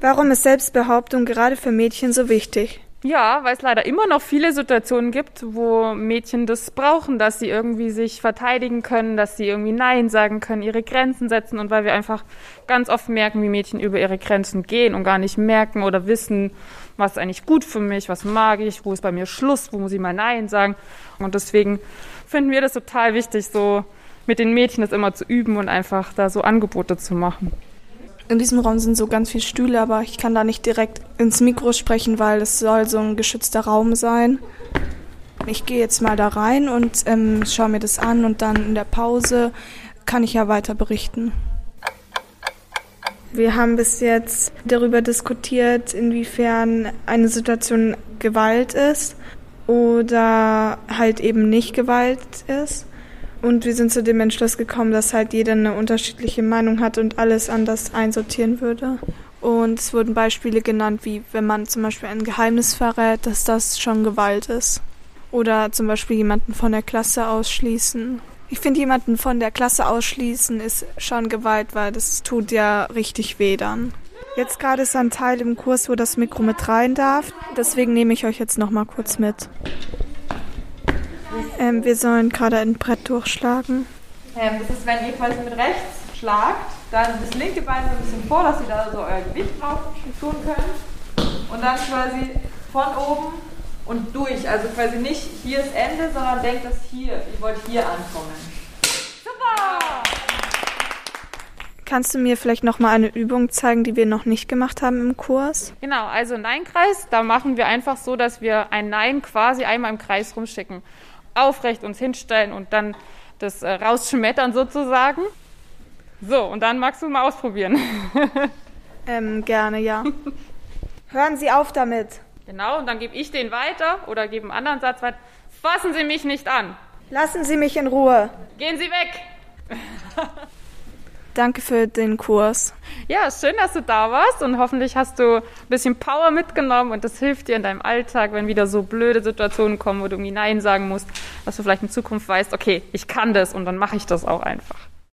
Warum ist Selbstbehauptung gerade für Mädchen so wichtig? Ja, weil es leider immer noch viele Situationen gibt, wo Mädchen das brauchen, dass sie irgendwie sich verteidigen können, dass sie irgendwie Nein sagen können, ihre Grenzen setzen und weil wir einfach ganz oft merken, wie Mädchen über ihre Grenzen gehen und gar nicht merken oder wissen, was ist eigentlich gut für mich, was mag ich, wo ist bei mir Schluss, wo muss ich mal Nein sagen. Und deswegen finden wir das total wichtig, so mit den Mädchen das immer zu üben und einfach da so Angebote zu machen. In diesem Raum sind so ganz viele Stühle, aber ich kann da nicht direkt ins Mikro sprechen, weil es soll so ein geschützter Raum sein. Ich gehe jetzt mal da rein und ähm, schaue mir das an und dann in der Pause kann ich ja weiter berichten. Wir haben bis jetzt darüber diskutiert, inwiefern eine Situation Gewalt ist oder halt eben nicht Gewalt ist. Und wir sind zu dem Entschluss gekommen, dass halt jeder eine unterschiedliche Meinung hat und alles anders einsortieren würde. Und es wurden Beispiele genannt, wie wenn man zum Beispiel ein Geheimnis verrät, dass das schon Gewalt ist. Oder zum Beispiel jemanden von der Klasse ausschließen. Ich finde, jemanden von der Klasse ausschließen ist schon Gewalt, weil das tut ja richtig weh dann. Jetzt gerade ist ein Teil im Kurs, wo das Mikro mit rein darf. Deswegen nehme ich euch jetzt noch mal kurz mit. Ähm, wir sollen gerade ein Brett durchschlagen. Ähm, das ist, wenn ihr quasi mit rechts schlagt, dann das linke Bein so ein bisschen vor, dass ihr da so euer Gewicht drauf tun könnt. Und dann quasi von oben und durch. Also quasi nicht hier ist Ende, sondern denkt das hier. Ihr wollt hier ankommen. Super! Kannst du mir vielleicht noch mal eine Übung zeigen, die wir noch nicht gemacht haben im Kurs? Genau, also Nein-Kreis, da machen wir einfach so, dass wir ein Nein quasi einmal im Kreis rumschicken aufrecht uns hinstellen und dann das äh, rausschmettern sozusagen. So, und dann magst du mal ausprobieren. ähm, gerne, ja. Hören Sie auf damit. Genau, und dann gebe ich den weiter oder gebe einen anderen Satz weiter. Fassen Sie mich nicht an. Lassen Sie mich in Ruhe. Gehen Sie weg. Danke für den Kurs. Ja, schön, dass du da warst und hoffentlich hast du ein bisschen Power mitgenommen und das hilft dir in deinem Alltag, wenn wieder so blöde Situationen kommen, wo du irgendwie Nein sagen musst, dass du vielleicht in Zukunft weißt, okay, ich kann das und dann mache ich das auch einfach.